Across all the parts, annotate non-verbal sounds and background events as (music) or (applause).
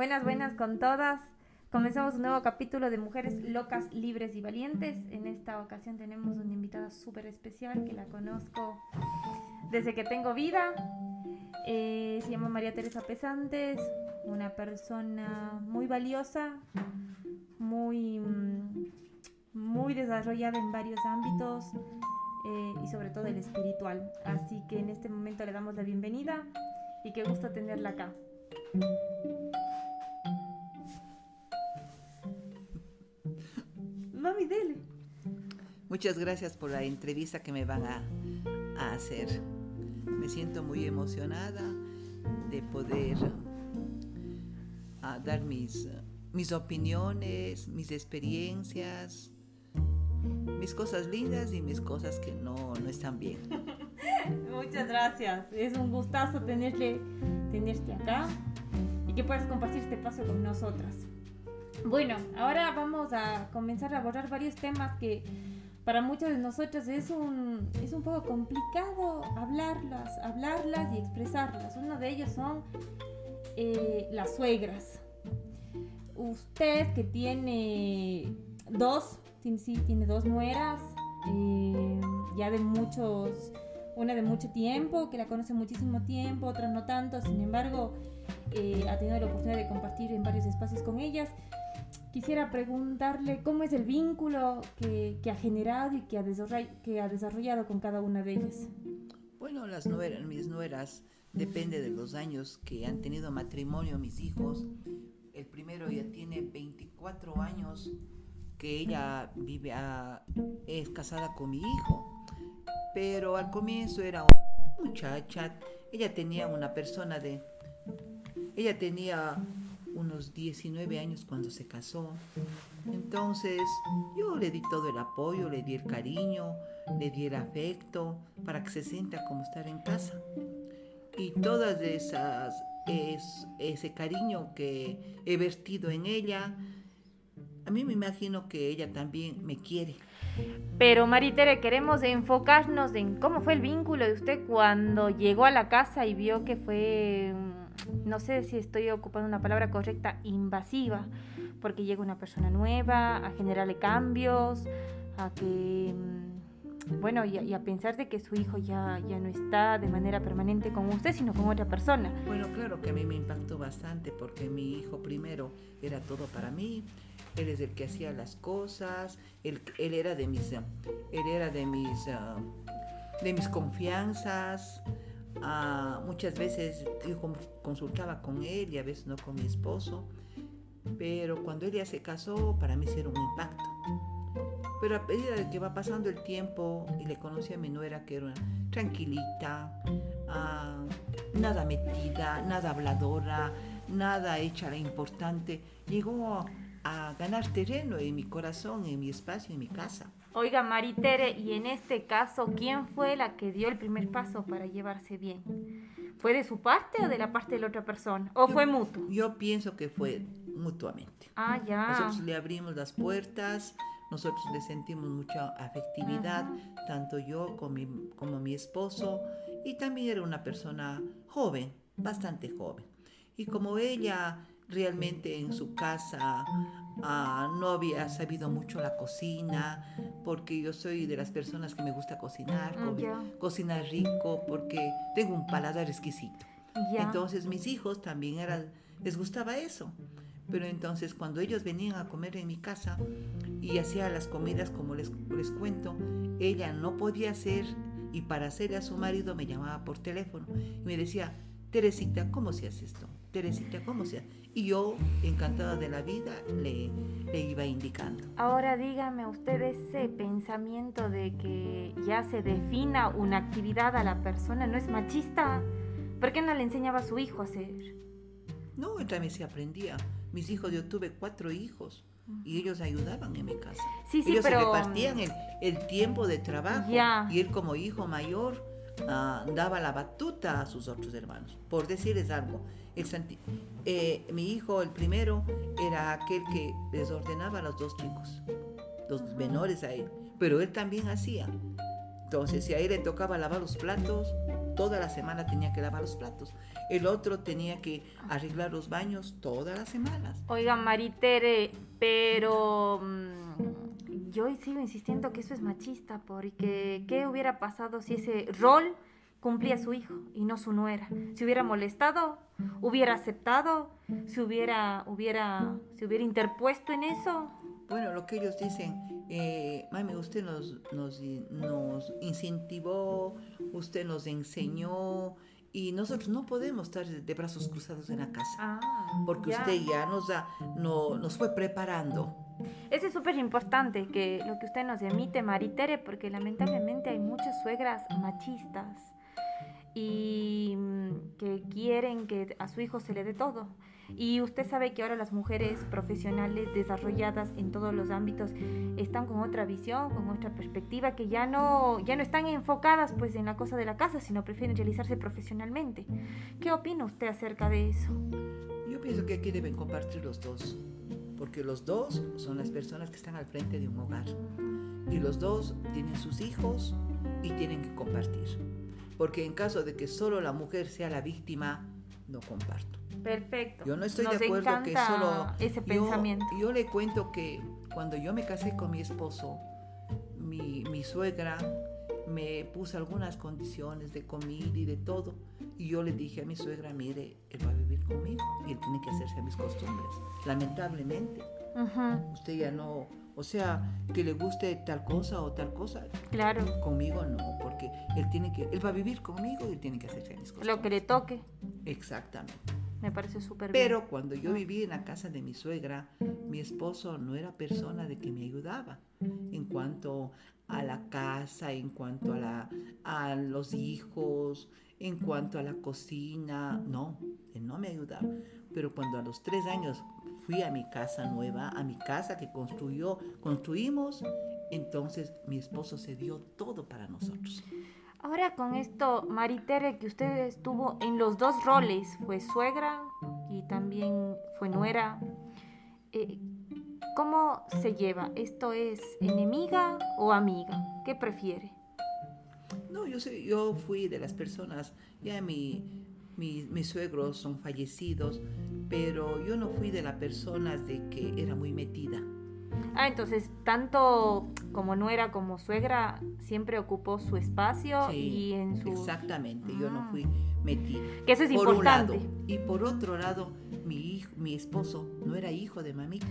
Buenas, buenas con todas. Comenzamos un nuevo capítulo de Mujeres Locas, Libres y Valientes. En esta ocasión tenemos una invitada súper especial que la conozco desde que tengo vida. Eh, se llama María Teresa Pesantes, una persona muy valiosa, muy, muy desarrollada en varios ámbitos eh, y sobre todo el espiritual. Así que en este momento le damos la bienvenida y qué gusto tenerla acá. Muchas gracias por la entrevista que me van a, hacer. Me siento muy emocionada de poder uh, dar mis, mis opiniones, mis experiencias, mis cosas lindas y mis cosas que no, no están bien. (laughs) Muchas gracias. Es un gustazo tenerte, tenerte acá y que puedas compartir este paso con nosotras. Bueno, ahora vamos a comenzar a abordar varios temas que para muchas de nosotras es un, es un poco complicado hablarlas, hablarlas y expresarlas. Uno de ellos son eh, las suegras. Usted que tiene dos, sí, tiene dos nueras, eh, ya de muchos, una de mucho tiempo, que la conoce muchísimo tiempo, otra no tanto, sin embargo, eh, ha tenido la oportunidad de compartir en varios espacios con ellas quisiera preguntarle cómo es el vínculo que, que ha generado y que ha, que ha desarrollado con cada una de ellas. Bueno, las nueras, mis nueras, depende de los años que han tenido matrimonio mis hijos. El primero ya tiene 24 años que ella vive a, es casada con mi hijo, pero al comienzo era una muchacha, ella tenía una persona de, ella tenía unos 19 años cuando se casó. Entonces yo le di todo el apoyo, le di el cariño, le di el afecto para que se sienta como estar en casa. Y todas esas, es, ese cariño que he vertido en ella, a mí me imagino que ella también me quiere. Pero Maritere, queremos enfocarnos en cómo fue el vínculo de usted cuando llegó a la casa y vio que fue no sé si estoy ocupando una palabra correcta, invasiva, porque llega una persona nueva a generarle cambios, a que, mm, bueno, y a, pensar de que su hijo ya, ya no está de manera permanente con usted, sino con otra persona. Bueno, claro que a mí me impactó bastante porque mi hijo primero era todo para mí, él es el que hacía las cosas, él, él era de mis, él era de mis, ah, de mis confianzas, Muchas veces yo consultaba con él y a veces no con mi esposo, pero cuando él ya se casó, para mí era un impacto. Pero a medida de que va pasando el tiempo y le conocí a mi nuera, que era una tranquilita, ah, nada metida, nada habladora, nada hecha la importante, llegó a ganar terreno en mi corazón, en mi espacio, en mi casa. Oiga, Maritere, y en este caso, ¿quién fue la que dio el primer paso para llevarse bien? ¿Fue de su parte o de la parte de la otra persona? ¿O fue mutuo? Yo pienso que fue mutuamente. Ah, ya. Nosotros le abrimos las puertas, nosotros le sentimos mucha afectividad, tanto yo como mi, como mi esposo, y también era una persona joven, bastante joven. Y como ella realmente en su casa ah, no había sabido mucho la cocina, porque yo soy de las personas que me gusta cocinar, ah, cocinar rico, porque tengo un paladar exquisito. Entonces mis hijos también eran, les gustaba eso. Pero entonces cuando ellos venían a comer en mi casa y hacía las comidas como les, les cuento, ella no podía hacer y para hacerle a su marido me llamaba por teléfono y me decía, Teresita, ¿cómo se hace esto? Teresita, ¿cómo se hace? Y yo, encantada de la vida, le, le iba indicando. Ahora dígame usted ese pensamiento de que ya se defina una actividad a la persona, ¿no es machista? ¿Por qué no le enseñaba a su hijo a hacer? No, también se aprendía. Mis hijos, yo tuve cuatro hijos y ellos ayudaban en mi casa. Sí, sí, ellos pero... se repartían el, el tiempo de trabajo y él como hijo mayor Ah, daba la batuta a sus otros hermanos. Por decirles algo, el eh, mi hijo, el primero, era aquel que desordenaba a los dos chicos, los menores a él, pero él también hacía. Entonces, si a él le tocaba lavar los platos, toda la semana tenía que lavar los platos. El otro tenía que arreglar los baños todas las semanas. Oigan, Maritere, pero mm, yo sigo insistiendo que eso es machista, porque ¿qué hubiera pasado si ese rol cumplía su hijo y no su nuera? Si hubiera molestado, hubiera aceptado, si hubiera, hubiera, si hubiera interpuesto en eso. Bueno, lo que ellos dicen, eh, mami, usted nos, nos, nos incentivó, usted nos enseñó y nosotros no podemos estar de brazos cruzados en la casa Ah, porque ya. usted ya nos, da, no, nos fue preparando. Eso es súper importante, que lo que usted nos emite, Maritere, porque lamentablemente hay muchas suegras machistas y mm, que quieren que a su hijo se le dé todo. Y usted sabe que ahora las mujeres profesionales desarrolladas en todos los ámbitos están con otra visión, con otra perspectiva, que ya no, ya no están enfocadas pues en la cosa de la casa, sino prefieren realizarse profesionalmente. ¿Qué opina usted acerca de eso? Yo pienso que aquí deben compartir los dos, porque los dos son las personas que están al frente de un hogar y los dos tienen sus hijos y tienen que compartir. Porque en caso de que solo la mujer sea la víctima, no comparto. Perfecto. Yo no estoy Nos de acuerdo que solo ese yo- pensamiento. Yo, le cuento que cuando yo me casé con mi esposo, mi, mi suegra me puso algunas condiciones de comida y de todo. Y yo le dije a mi suegra, mire, él va a vivir conmigo y él tiene que hacerse a mis costumbres. Lamentablemente, usted ya no, o sea, que le guste tal cosa o tal cosa, claro, conmigo no, porque él tiene que, él va a vivir conmigo y él tiene que hacerse a mis costumbres. lo que le toque. Exactamente. Me parece súper bien. Pero cuando yo vivía en la casa de mi suegra, mi esposo no era persona de que me ayudaba en cuanto a la casa, en cuanto a, la, a los hijos, en cuanto a la cocina. No, él no me ayudaba. Pero cuando a los tres años fui a mi casa nueva, a mi casa que construyó, construimos, entonces mi esposo se dio todo para nosotros. Ahora con esto, Maritere, que usted estuvo en los dos roles, fue suegra y también fue nuera. eh, ¿Cómo se lleva? ¿Esto es enemiga o amiga? ¿Qué prefiere? No, yo, sé, yo fui de las personas, ya mi- mis suegros son fallecidos, pero yo no fui de las personas de que era muy metida. Ah, entonces, tanto como nuera como suegra, siempre ocupó su espacio Sí, y en su... Exactamente, yo no Ah. fui metida. Que eso es por un lado. importante. Y por otro lado, mi, hijo, mi esposo no era hijo de mamita.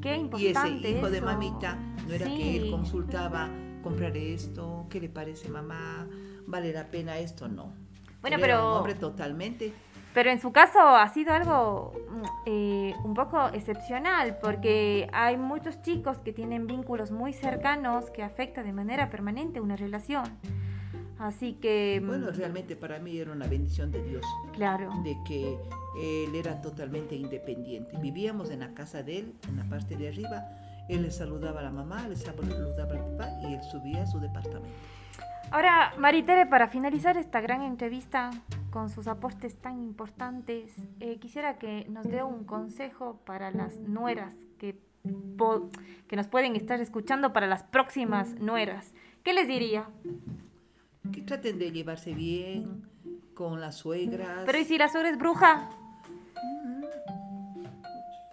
Qué Y importante ese hijo de eso. mamita no era que él Sí. consultaba, comprar esto, ¿qué le parece mamá? ¿Vale la pena esto? No. Bueno, era pero- un hombre totalmente Pero en su caso ha sido algo mm, eh, un poco excepcional porque hay muchos chicos que tienen vínculos muy cercanos que afecta de manera permanente una relación. Así que, mm, Bueno, realmente para mí era una bendición de Dios, claro. de que él era totalmente independiente. Vivíamos en la casa de él, en la parte de arriba. Él le saludaba a la mamá, le saludaba al papá y él subía a su departamento. Ahora, Maritere, para finalizar esta gran entrevista con sus aportes tan importantes, eh, quisiera que nos dé un consejo para las nueras que, que nos pueden estar escuchando para las próximas nueras. ¿Qué les diría? Que traten de llevarse bien con las suegras. Pero ¿y si la suegra es bruja?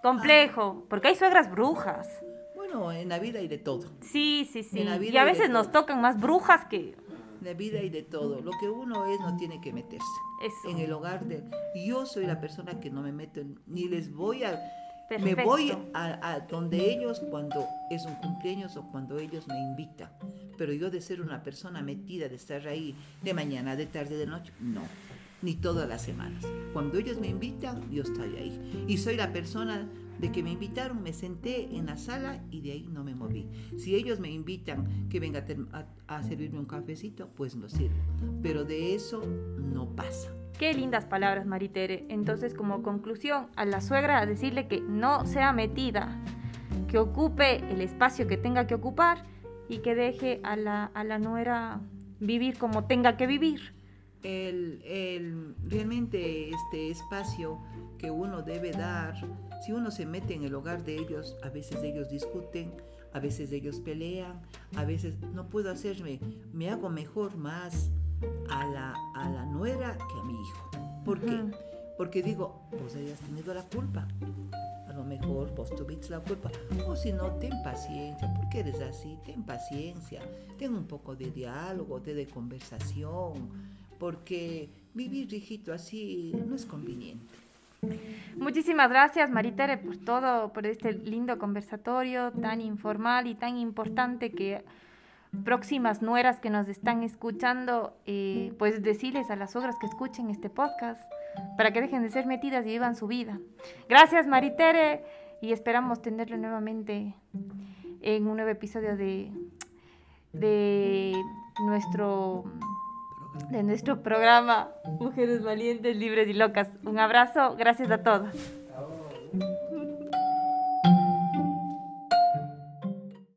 Complejo, porque hay suegras brujas. Bueno, en la vida hay de todo. Sí, sí, sí. En la vida Y a veces nos todo. tocan más brujas que En la vida hay de todo. Lo que uno es no tiene que meterse. eso. En el hogar de... Yo soy la persona que no me meto, ni les voy a... Me Perfecto. voy a, a donde ellos cuando es un cumpleaños o cuando ellos me invitan. Pero yo de ser una persona metida, de estar ahí de mañana, de tarde, de noche, no. Ni todas las semanas. Cuando ellos me invitan, yo estoy ahí. Y soy la persona de que me invitaron, me senté en la sala y de ahí no me moví. Si ellos me invitan que venga a, a- a servirme un cafecito, pues lo sirvo. Pero de eso no pasa. Qué lindas palabras, Maritere. Entonces, como conclusión, a la suegra decirle que no sea metida, que ocupe el espacio que tenga que ocupar y que deje a la, a la nuera vivir como tenga que vivir. el, el- realmente este espacio que uno debe dar, si uno se mete en el hogar de ellos, a veces ellos discuten, a veces ellos pelean, a veces no puedo hacerme, me hago mejor más a la, a la nuera que a mi hijo. ¿Por qué? Porque digo, vos hayas tenido la culpa. A lo mejor vos tuviste la culpa. O si no, ten paciencia. ¿Por qué eres así? Ten paciencia. Ten un poco de diálogo, de, de conversación. Porque vivir, hijito, así no es conveniente. Muchísimas gracias, Maritere, por todo, por este lindo conversatorio tan informal y tan importante que próximas nueras que nos están escuchando, eh, pues decirles a las ogras que escuchen este podcast para que dejen de ser metidas y vivan su vida. Gracias, Maritere, y esperamos tenerlo nuevamente en un nuevo episodio de, de nuestro de nuestro programa Mujeres Valientes, Libres y Locas. Un abrazo, gracias a todos.